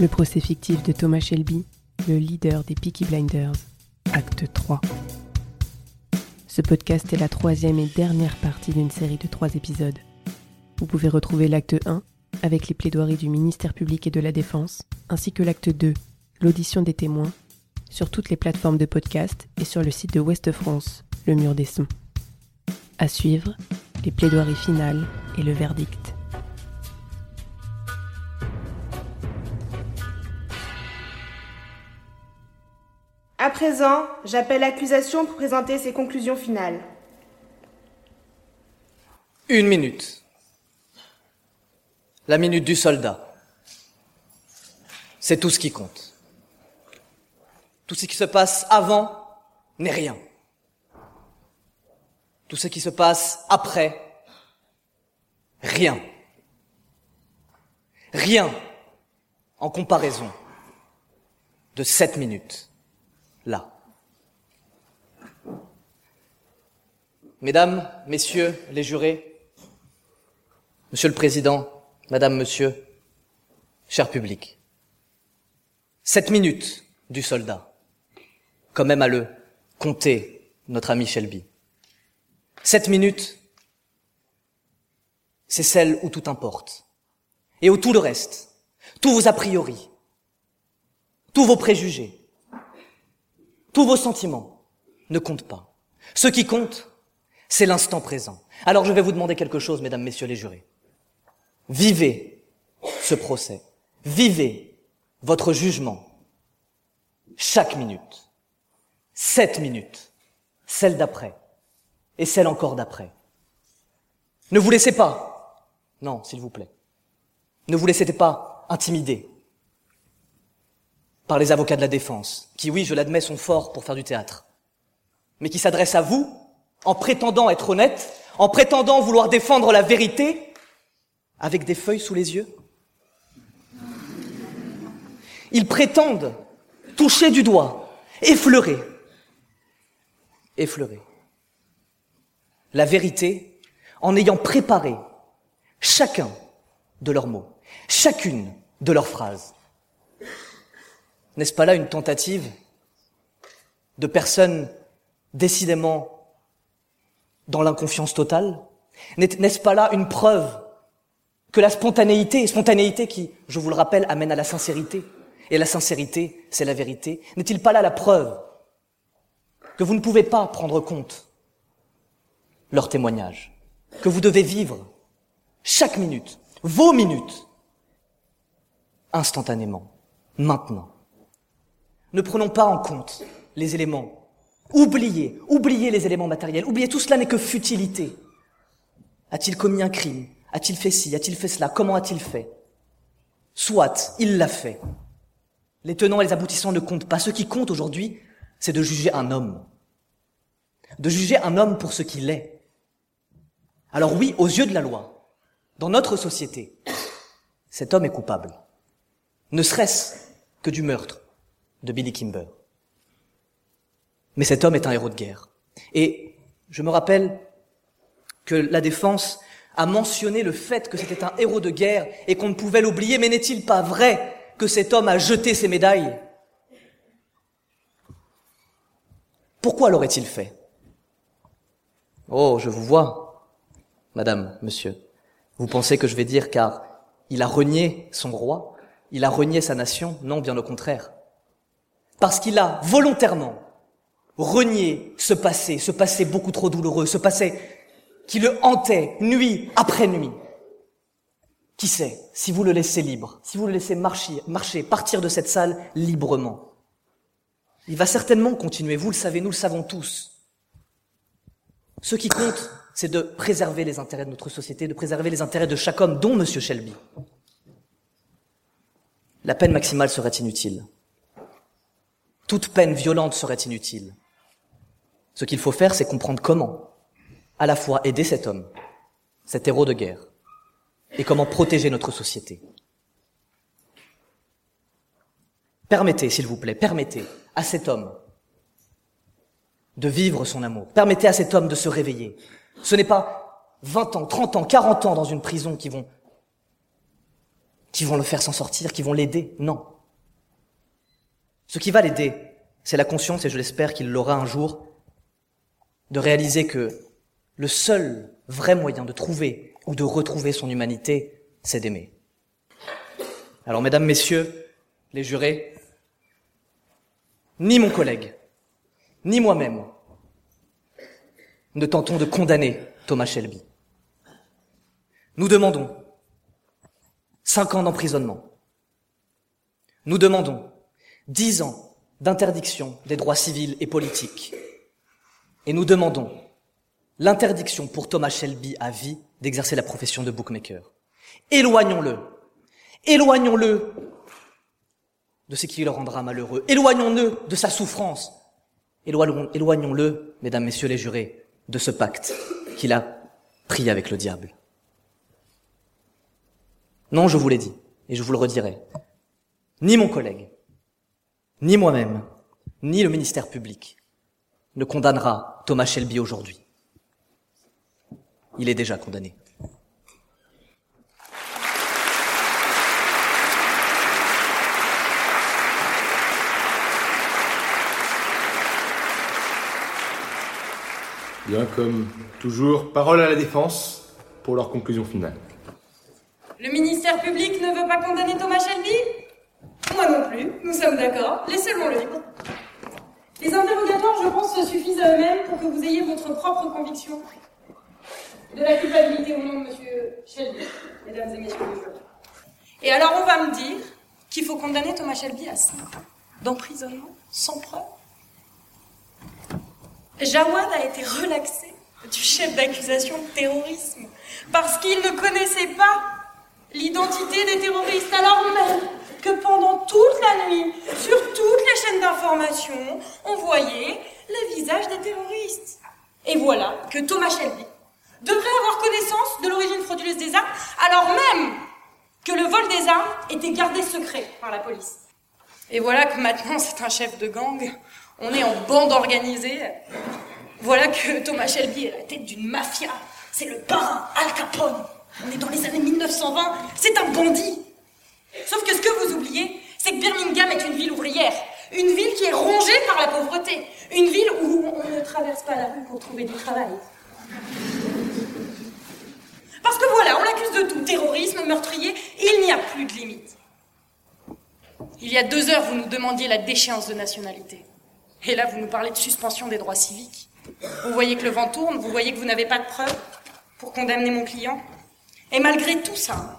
Le procès fictif de Thomas Shelby, le leader des Peaky Blinders, acte 3. Ce podcast est la troisième et dernière partie d'une série de trois épisodes. Vous pouvez retrouver l'acte 1 avec les plaidoiries du ministère public et de la Défense, ainsi que l'acte 2, l'audition des témoins, sur toutes les plateformes de podcast et sur le site de Ouest France, le mur des sons. À suivre, les plaidoiries finales et le verdict. Présent, j'appelle l'accusation pour présenter ses conclusions finales. Une minute. La minute du soldat. C'est tout ce qui compte. Tout ce qui se passe avant n'est rien. Tout ce qui se passe après, rien. Rien en comparaison de cette minute là. Mesdames, Messieurs les jurés, Monsieur le Président, Madame, Monsieur, cher public, cette minute du soldat, quand même à le compter notre ami Shelby. Cette minute, c'est celle où tout importe. Et où tout le reste, tous vos a priori, tous vos préjugés, tous vos sentiments ne comptent pas. Ce qui compte, c'est l'instant présent. Alors je vais vous demander quelque chose, mesdames, messieurs les jurés. Vivez ce procès. Vivez votre jugement. Chaque minute. Sept minutes. Celle d'après. Et celle encore d'après. Ne vous laissez pas. Non, s'il vous plaît. Ne vous laissez pas intimider par les avocats de la défense, qui, oui, je l'admets, sont forts pour faire du théâtre, mais qui s'adressent à vous en prétendant être honnêtes, en prétendant vouloir défendre la vérité, avec des feuilles sous les yeux. Ils prétendent toucher du doigt, effleurer, effleurer la vérité en ayant préparé chacun de leurs mots, chacune de leurs phrases. N'est-ce pas là une tentative de personnes décidément dans l'inconfiance totale? N'est-ce pas là une preuve que la spontanéité, spontanéité qui, je vous le rappelle, amène à la sincérité, et la sincérité, c'est la vérité, n'est-il pas là la preuve que vous ne pouvez pas prendre compte leur témoignage, que vous devez vivre chaque minute, vos minutes, instantanément, maintenant ne prenons pas en compte les éléments. Oubliez, oubliez les éléments matériels, oubliez tout cela n'est que futilité. A-t-il commis un crime? A-t-il fait ci? A-t-il fait cela? Comment a-t-il fait? Soit, il l'a fait. Les tenants et les aboutissants ne comptent pas. Ce qui compte aujourd'hui, c'est de juger un homme. De juger un homme pour ce qu'il est. Alors oui, aux yeux de la loi, dans notre société, cet homme est coupable. Ne serait-ce que du meurtre, de Billy Kimber. Mais cet homme est un héros de guerre. Et je me rappelle que la défense a mentionné le fait que c'était un héros de guerre et qu'on ne pouvait l'oublier, mais n'est-il pas vrai que cet homme a jeté ses médailles? Pourquoi l'aurait-il fait? Oh, je vous vois, madame, monsieur. Vous pensez que je vais dire car il a renié son roi, il a renié sa nation? Non, bien au contraire parce qu'il a volontairement renié ce passé, ce passé beaucoup trop douloureux, ce passé qui le hantait nuit après nuit. Qui sait, si vous le laissez libre, si vous le laissez marcher, marcher, partir de cette salle librement, il va certainement continuer, vous le savez, nous le savons tous. Ce qui compte, c'est de préserver les intérêts de notre société, de préserver les intérêts de chaque homme, dont M. Shelby. la peine maximale serait inutile. Toute peine violente serait inutile. Ce qu'il faut faire, c'est comprendre comment, à la fois aider cet homme, cet héros de guerre, et comment protéger notre société. Permettez, s'il vous plaît, permettez à cet homme de vivre son amour. Permettez à cet homme de se réveiller. Ce n'est pas 20 ans, 30 ans, 40 ans dans une prison qui vont, qui vont le faire s'en sortir, qui vont l'aider. Non. Ce qui va l'aider, c'est la conscience, et je l'espère qu'il l'aura un jour, de réaliser que le seul vrai moyen de trouver ou de retrouver son humanité, c'est d'aimer. Alors, mesdames, messieurs, les jurés, ni mon collègue, ni moi-même ne tentons de condamner Thomas Shelby. Nous demandons cinq ans d'emprisonnement. Nous demandons dix ans d'interdiction des droits civils et politiques. Et nous demandons l'interdiction pour Thomas Shelby à vie d'exercer la profession de bookmaker. Éloignons-le. Éloignons-le de ce qui le rendra malheureux. Éloignons-le de sa souffrance. Éloignons-le, mesdames, messieurs les jurés, de ce pacte qu'il a pris avec le diable. Non, je vous l'ai dit, et je vous le redirai. Ni mon collègue, ni moi-même, ni le ministère public ne condamnera Thomas Shelby aujourd'hui. Il est déjà condamné. Bien, comme toujours, parole à la défense pour leur conclusion finale. Le ministère public ne veut pas condamner Thomas Shelby? Moi non plus, nous sommes d'accord. Laissez-le libre. Les interrogatoires, je pense, suffisent à eux-mêmes pour que vous ayez votre propre conviction de la culpabilité au nom de Monsieur Shelby, mesdames et messieurs les juges. Et alors on va me dire qu'il faut condamner Thomas Shelby à 5 ans d'emprisonnement sans preuve Jawad a été relaxé du chef d'accusation de terrorisme parce qu'il ne connaissait pas l'identité des terroristes alors toute sur toutes les chaînes d'information, on voyait le visage des terroristes. Et voilà que Thomas Shelby devrait avoir connaissance de l'origine frauduleuse des armes alors même que le vol des armes était gardé secret par la police. Et voilà que maintenant c'est un chef de gang on est en bande organisée. Voilà que Thomas Shelby est à la tête d'une mafia. C'est le parrain Al Capone. On est dans les années 1920. C'est un bandit. Sauf que ce que vous oubliez, c'est que Birmingham est une ville ouvrière. Une ville qui est rongée par la pauvreté. Une ville où on ne traverse pas la rue pour trouver du travail. Parce que voilà, on l'accuse de tout. Terrorisme, meurtrier, il n'y a plus de limite. Il y a deux heures, vous nous demandiez la déchéance de nationalité. Et là, vous nous parlez de suspension des droits civiques. Vous voyez que le vent tourne, vous voyez que vous n'avez pas de preuves pour condamner mon client. Et malgré tout ça,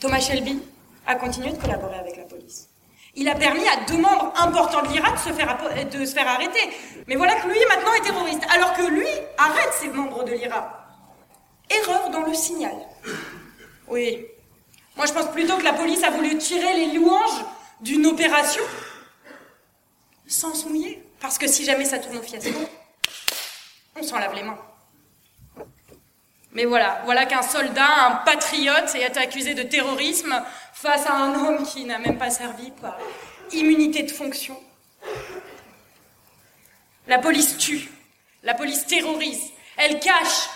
Thomas Shelby a continué de collaborer avec la police. Il a permis à deux membres importants de l'Irak de, se faire, se faire arrêter. Mais voilà que lui, maintenant, est terroriste. Alors que lui arrête ses membres de l'Irak. Erreur dans le signal. Oui. Moi, je pense plutôt que la police a voulu tirer les louanges d'une opération sans se mouiller. Parce que si jamais ça tourne au fiasco, on s'en lave les mains. Mais voilà, voilà qu'un soldat, un patriote, est accusé de terrorisme face à un homme qui n'a même pas servi par immunité de fonction. La police tue, la police terrorise, elle cache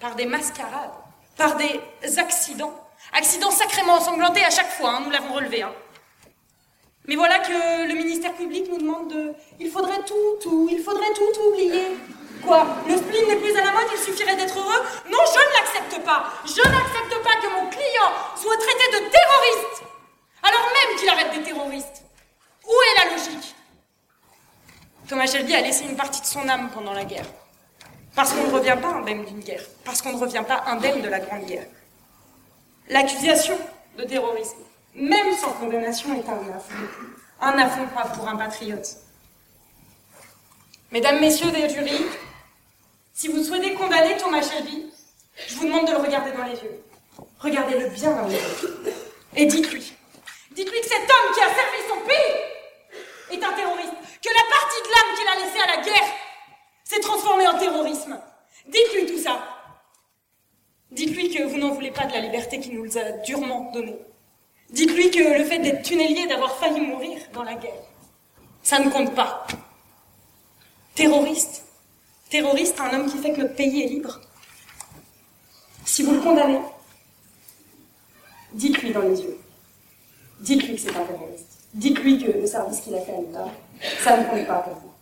par des mascarades, par des accidents, accidents sacrément ensanglantés à chaque fois, hein, nous l'avons relevé. Hein. Mais voilà que le ministère public nous demande de... Il faudrait tout, tout, il faudrait tout oublier. Quoi Le spleen n'est plus à la mode, il suffirait d'être heureux? Non, je ne l'accepte pas. Je n'accepte pas que mon client soit traité de terroriste. Alors même qu'il arrête des terroristes. Où est la logique? Thomas Shelby a laissé une partie de son âme pendant la guerre. Parce qu'on ne revient pas indemne d'une guerre. Parce qu'on ne revient pas indemne de la Grande Guerre. L'accusation de terrorisme même sans condamnation, est un affront. Un affront pour un patriote. Mesdames, Messieurs des jurys, si vous souhaitez condamner Thomas Shelby, je vous demande de le regarder dans les yeux. Regardez-le bien dans les yeux. Et dites-lui, dites-lui que cet homme qui a servi son pays est un terroriste, que la partie de l'âme qu'il a laissée à la guerre s'est transformée en terrorisme. Dites-lui tout ça. Dites-lui que vous n'en voulez pas de la liberté qu'il nous a durement donnée. Dites-lui que le fait d'être tunnelier, d'avoir failli mourir dans la guerre, ça ne compte pas. Terroriste. Terroriste, un homme qui fait que notre pays est libre. Si vous le condamnez, dites-lui dans les yeux. Dites-lui que c'est un terroriste. Dites-lui que le service qu'il a fait à l'État, ça ne compte pas pour vous.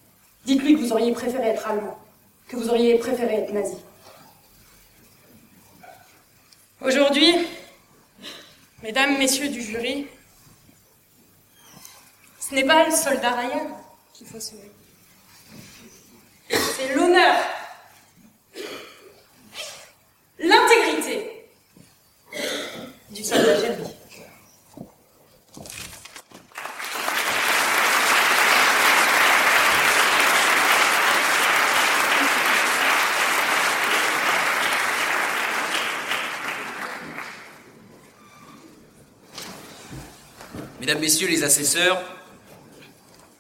Dites-lui que vous auriez préféré être allemand, que vous auriez préféré être nazi. Aujourd'hui, mesdames, messieurs du jury, ce n'est pas le soldat Ryan qu'il faut sauver. L'honneur, l'intégrité du soldat Gerby. Mesdames, Messieurs les assesseurs,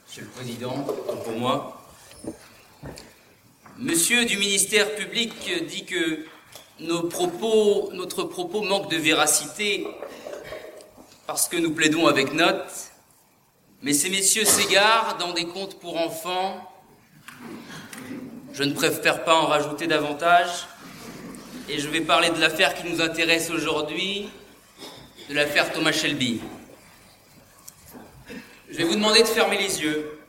Monsieur le Président, pour moi, Monsieur du ministère public dit que notre propos manque de véracité parce que nous plaidons avec note, mais ces messieurs s'égarent dans des contes pour enfants. Je ne préfère pas en rajouter davantage et je vais parler de l'affaire qui nous intéresse aujourd'hui, de l'affaire Thomas Shelby. Je vais vous demander de fermer les yeux.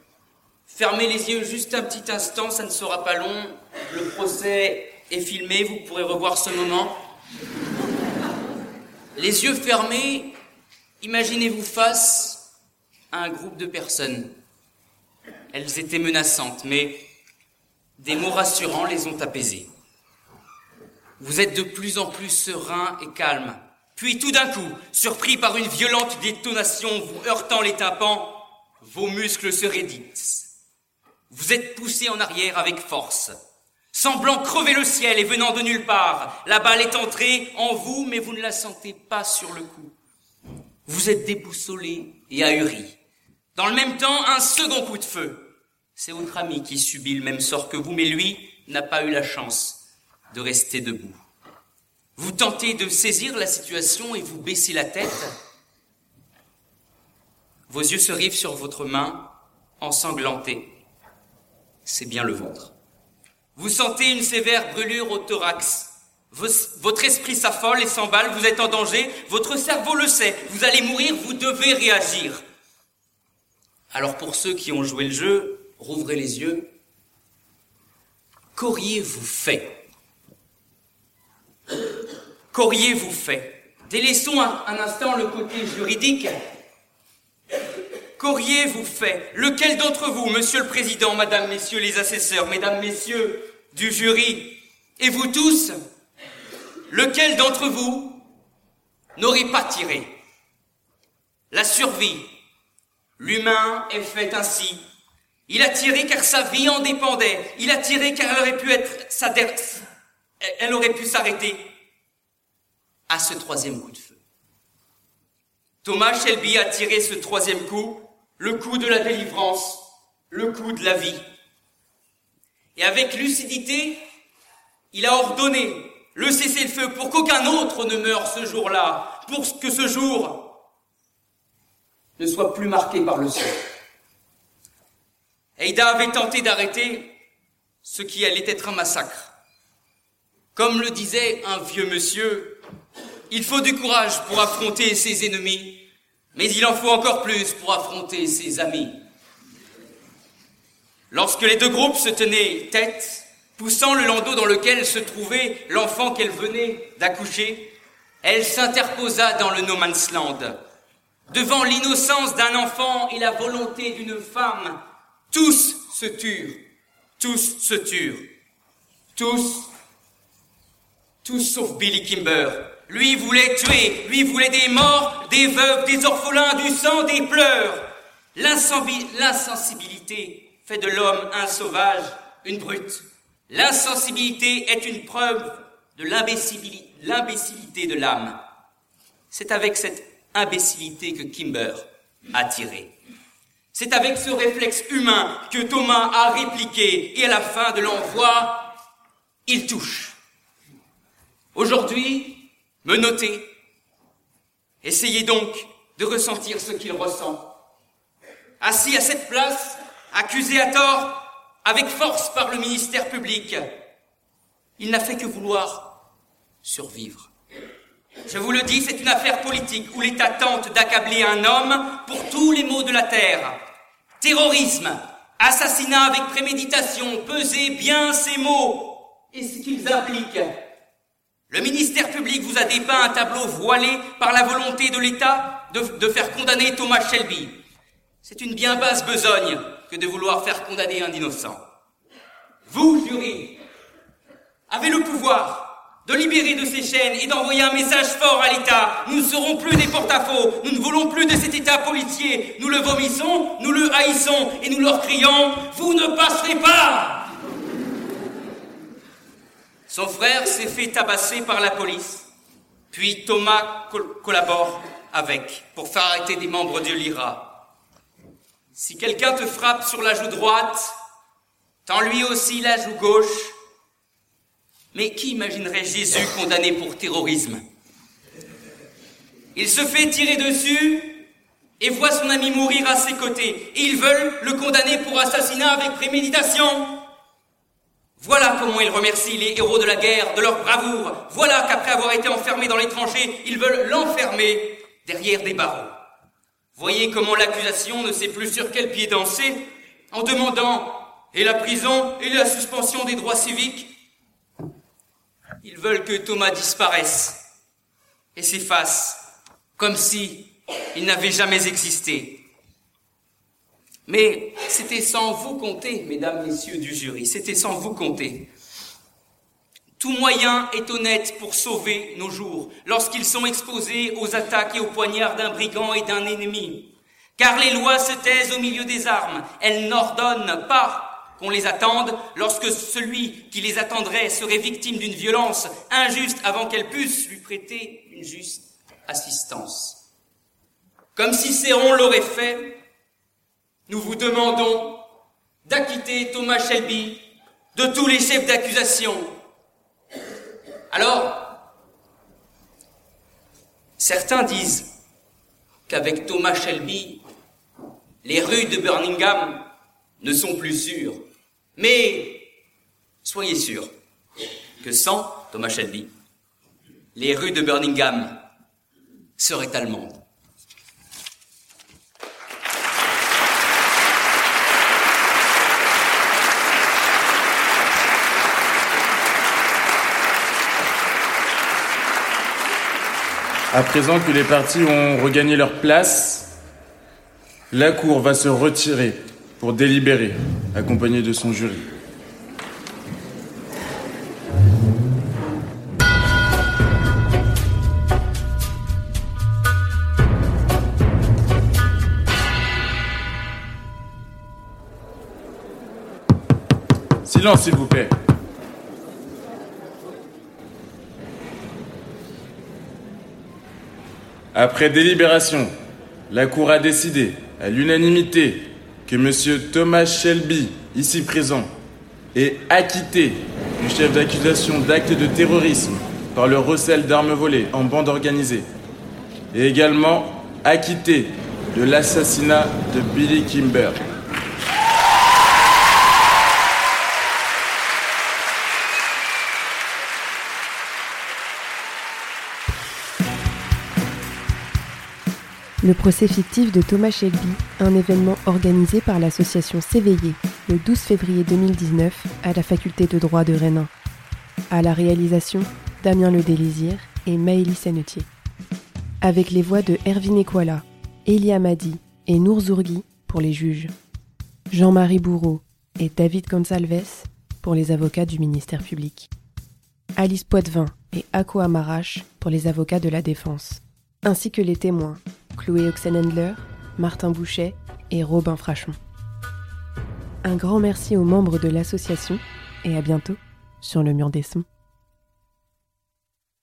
Fermez les yeux juste un petit instant, ça ne sera pas long. Le procès est filmé, vous pourrez revoir ce moment. Les yeux fermés, imaginez-vous face à un groupe de personnes. Elles étaient menaçantes, mais des mots rassurants les ont apaisées. Vous êtes de plus en plus serein et calme. Puis tout d'un coup, surpris par une violente détonation vous heurtant les tympans, vos muscles se raidissent. Vous êtes poussé en arrière avec force, semblant crever le ciel et venant de nulle part. La balle est entrée en vous, mais vous ne la sentez pas sur le coup. Vous êtes déboussolé et ahuri. Dans le même temps, un second coup de feu. C'est votre ami qui subit le même sort que vous, mais lui n'a pas eu la chance de rester debout. Vous tentez de saisir la situation et vous baissez la tête. Vos yeux se rivent sur votre main, ensanglantée. C'est bien le vôtre. Vous sentez une sévère brûlure au thorax. Votre esprit s'affole et s'emballe, vous êtes en danger, votre cerveau le sait, vous allez mourir, vous devez réagir. Alors pour ceux qui ont joué le jeu, rouvrez les yeux. Qu'auriez-vous fait? Qu'auriez-vous fait? Délaissons un, un, instant le côté juridique. Qu'auriez-vous fait? Lequel d'entre vous, Monsieur le Président, Madame, Messieurs les assesseurs, Mesdames, Messieurs du jury, et vous tous, lequel d'entre vous n'aurait pas tiré? La survie. L'humain est fait ainsi. Il a tiré car sa vie en dépendait. Il a tiré car elle aurait pu être sa. Elle aurait pu s'arrêter à ce troisième coup de feu. Thomas Shelby a tiré ce troisième coup, le coup de la délivrance, le coup de la vie. Et avec lucidité, il a ordonné le cessez-le-feu pour qu'aucun autre ne meure ce jour-là, pour que ce jour ne soit plus marqué par le sang. Aida avait tenté d'arrêter ce qui allait être un massacre. Comme le disait un vieux monsieur, il faut du courage pour affronter ses ennemis, mais il en faut encore plus pour affronter ses amis. Lorsque les deux groupes se tenaient tête, poussant le landau dans lequel se trouvait l'enfant qu'elle venait d'accoucher, elle s'interposa dans le no man's land. Devant l'innocence d'un enfant et la volonté d'une femme, tous se turent, tous se turent, tous, tous sauf Billy Kimber. Lui voulait tuer, lui voulait des morts, des veuves, des orphelins, du sang, des pleurs. L'insensibilité fait de l'homme un sauvage, une brute. L'insensibilité est une preuve de l'imbécilité de l'âme. C'est avec cette imbécilité que Kimber a tirée. C'est avec ce réflexe humain que Thomas a répliqué et à la fin de l'envoi, il touche. Aujourd'hui, me notez. Essayez donc de ressentir ce qu'il ressent. Assis à cette place, accusé à tort, avec force par le ministère public, il n'a fait que vouloir survivre. Je vous le dis, c'est une affaire politique où l'État tente d'accabler un homme pour tous les maux de la terre. Terrorisme, assassinat avec préméditation, pesez bien ces mots et ce qu'ils impliquent. Le ministère public vous a dépeint un tableau voilé par la volonté de l'État de, faire condamner Thomas Shelby. C'est une bien basse besogne que de vouloir faire condamner un innocent. Vous, jury, avez le pouvoir de libérer de ces chaînes et d'envoyer un message fort à l'État. Nous ne serons plus des porte-à-faux. Nous ne voulons plus de cet État policier. Nous le vomissons, nous le haïssons et nous leur crions Vous ne passerez pas Son frère s'est fait tabasser par la police. Puis Thomas col collabore avec pour faire arrêter des membres de l'IRA. Si quelqu'un te frappe sur la joue droite, tends lui aussi la joue gauche mais qui imaginerait Jésus condamné pour terrorisme? Il se fait tirer dessus et voit son ami mourir à ses côtés. Et ils veulent le condamner pour assassinat avec préméditation. Voilà comment ils remercient les héros de la guerre de leur bravoure. Voilà qu'après avoir été enfermé dans l'étranger, ils veulent l'enfermer derrière des barreaux. Voyez comment l'accusation ne sait plus sur quel pied danser en demandant et la prison et la suspension des droits civiques ils veulent que Thomas disparaisse et s'efface, comme si il n'avait jamais existé. Mais c'était sans vous compter, mesdames, messieurs du jury, c'était sans vous compter. Tout moyen est honnête pour sauver nos jours lorsqu'ils sont exposés aux attaques et aux poignards d'un brigand et d'un ennemi. Car les lois se taisent au milieu des armes, elles n'ordonnent pas qu'on les attende lorsque celui qui les attendrait serait victime d'une violence injuste avant qu'elle puisse lui prêter une juste assistance. Comme si Céron l'aurait fait, nous vous demandons d'acquitter Thomas Shelby de tous les chefs d'accusation. Alors, certains disent qu'avec Thomas Shelby, les rues de Birmingham ne sont plus sûres. Mais soyez sûr que sans Thomas Shelby, les rues de Birmingham seraient allemandes. À présent que les partis ont regagné leur place, la Cour va se retirer pour délibérer, accompagné de son jury. Silence, s'il vous plaît. Après délibération, la Cour a décidé, à l'unanimité, que M. Thomas Shelby, ici présent, est acquitté du chef d'accusation d'actes de terrorisme par le recel d'armes volées en bande organisée, et également acquitté de l'assassinat de Billy Kimber. Le procès fictif de Thomas Shelby, un événement organisé par l'association S'éveiller le 12 février 2019 à la faculté de droit de Rennes. À la réalisation, Damien Le Délésir et Maëlys Sennetier. Avec les voix de Erwin Ekwala, Elia Madi et Nour Zourgui pour les juges. Jean-Marie Bourreau et David Gonsalves pour les avocats du ministère public. Alice Poitvin et Ako Amarache pour les avocats de la défense. Ainsi que les témoins Chloé Oxenhendler, Martin Bouchet et Robin Frachon. Un grand merci aux membres de l'association et à bientôt sur le mur des sons.